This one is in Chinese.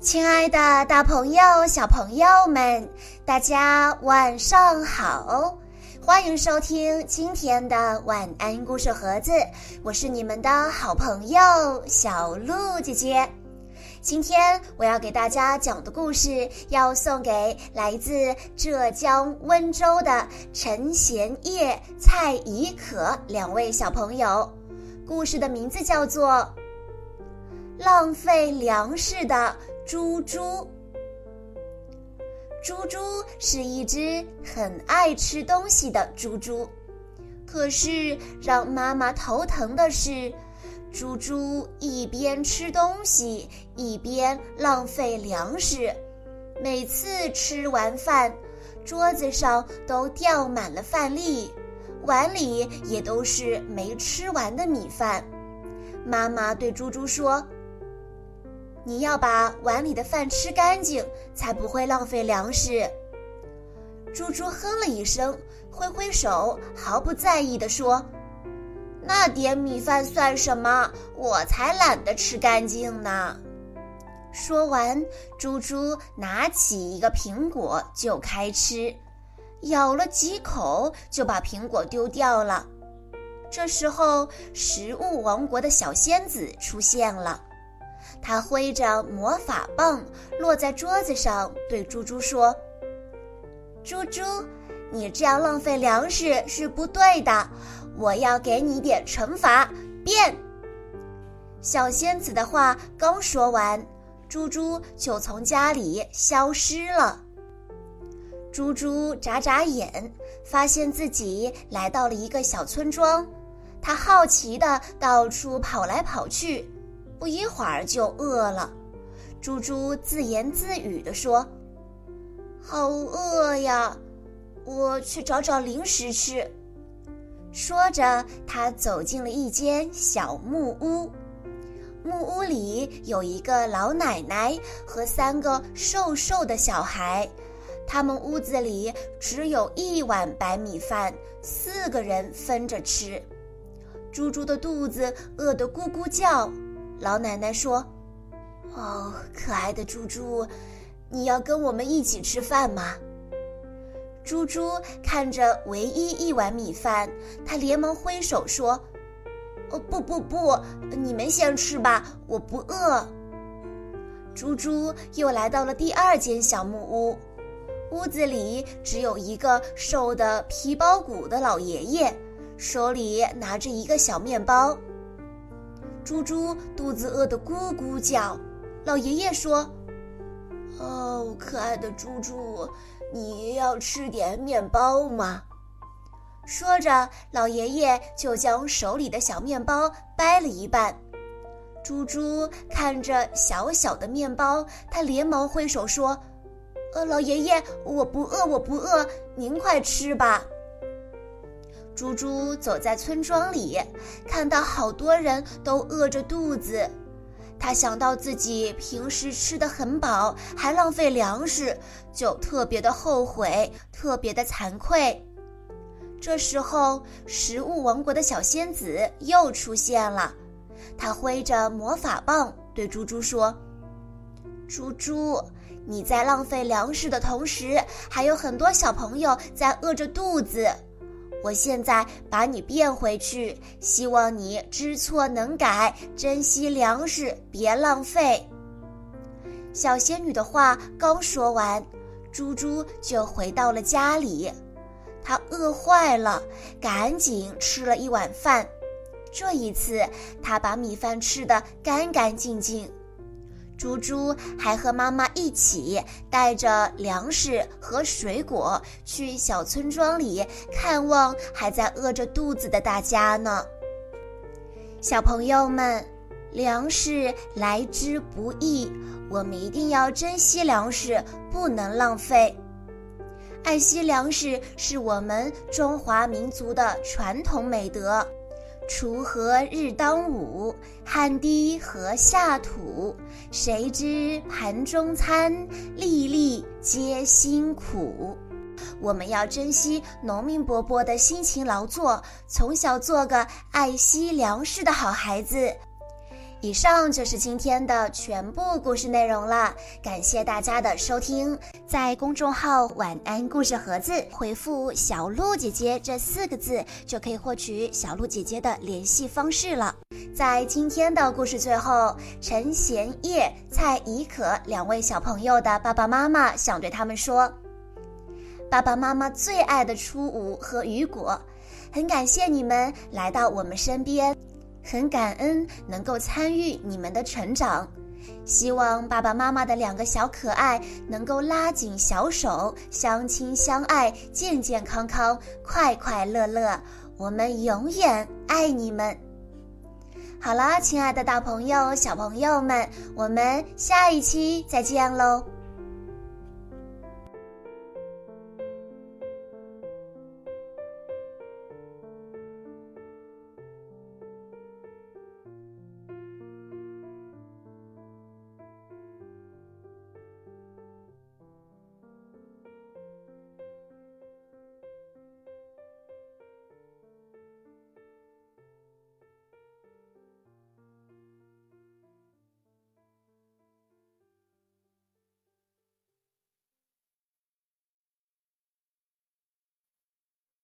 亲爱的，大朋友、小朋友们，大家晚上好！欢迎收听今天的晚安故事盒子，我是你们的好朋友小鹿姐姐。今天我要给大家讲的故事，要送给来自浙江温州的陈贤烨、蔡怡可两位小朋友。故事的名字叫做《浪费粮食的猪猪》。猪猪是一只很爱吃东西的猪猪，可是让妈妈头疼的是。猪猪一边吃东西，一边浪费粮食。每次吃完饭，桌子上都掉满了饭粒，碗里也都是没吃完的米饭。妈妈对猪猪说：“你要把碗里的饭吃干净，才不会浪费粮食。”猪猪哼了一声，挥挥手，毫不在意地说。那点米饭算什么？我才懒得吃干净呢。说完，猪猪拿起一个苹果就开吃，咬了几口就把苹果丢掉了。这时候，食物王国的小仙子出现了，他挥着魔法棒落在桌子上，对猪猪说：“猪猪，你这样浪费粮食是不对的。”我要给你点惩罚，变！小仙子的话刚说完，猪猪就从家里消失了。猪猪眨眨眼，发现自己来到了一个小村庄，他好奇的到处跑来跑去，不一会儿就饿了。猪猪自言自语地说：“好饿呀，我去找找零食吃。”说着，他走进了一间小木屋。木屋里有一个老奶奶和三个瘦瘦的小孩，他们屋子里只有一碗白米饭，四个人分着吃。猪猪的肚子饿得咕咕叫。老奶奶说：“哦，可爱的猪猪，你要跟我们一起吃饭吗？”猪猪看着唯一一碗米饭，他连忙挥手说：“哦，不不不，你们先吃吧，我不饿。”猪猪又来到了第二间小木屋，屋子里只有一个瘦的皮包骨的老爷爷，手里拿着一个小面包。猪猪肚子饿得咕咕叫，老爷爷说：“哦，可爱的猪猪。”你要吃点面包吗？说着，老爷爷就将手里的小面包掰了一半。猪猪看着小小的面包，他连忙挥手说：“呃，老爷爷，我不饿，我不饿，您快吃吧。”猪猪走在村庄里，看到好多人都饿着肚子。他想到自己平时吃的很饱，还浪费粮食，就特别的后悔，特别的惭愧。这时候，食物王国的小仙子又出现了，她挥着魔法棒对猪猪说：“猪猪，你在浪费粮食的同时，还有很多小朋友在饿着肚子。”我现在把你变回去，希望你知错能改，珍惜粮食，别浪费。小仙女的话刚说完，猪猪就回到了家里，它饿坏了，赶紧吃了一碗饭。这一次，它把米饭吃得干干净净。猪猪还和妈妈一起带着粮食和水果去小村庄里看望还在饿着肚子的大家呢。小朋友们，粮食来之不易，我们一定要珍惜粮食，不能浪费。爱惜粮食是我们中华民族的传统美德。锄禾日当午，汗滴禾下土。谁知盘中餐，粒粒皆辛苦。我们要珍惜农民伯伯的辛勤劳作，从小做个爱惜粮食的好孩子。以上就是今天的全部故事内容了，感谢大家的收听。在公众号“晚安故事盒子”回复“小鹿姐姐”这四个字，就可以获取小鹿姐姐的联系方式了。在今天的故事最后，陈贤叶、蔡怡可两位小朋友的爸爸妈妈想对他们说：“爸爸妈妈最爱的初五和雨果，很感谢你们来到我们身边。”很感恩能够参与你们的成长，希望爸爸妈妈的两个小可爱能够拉紧小手，相亲相爱，健健康康，快快乐乐。我们永远爱你们。好了，亲爱的大朋友、小朋友们，我们下一期再见喽。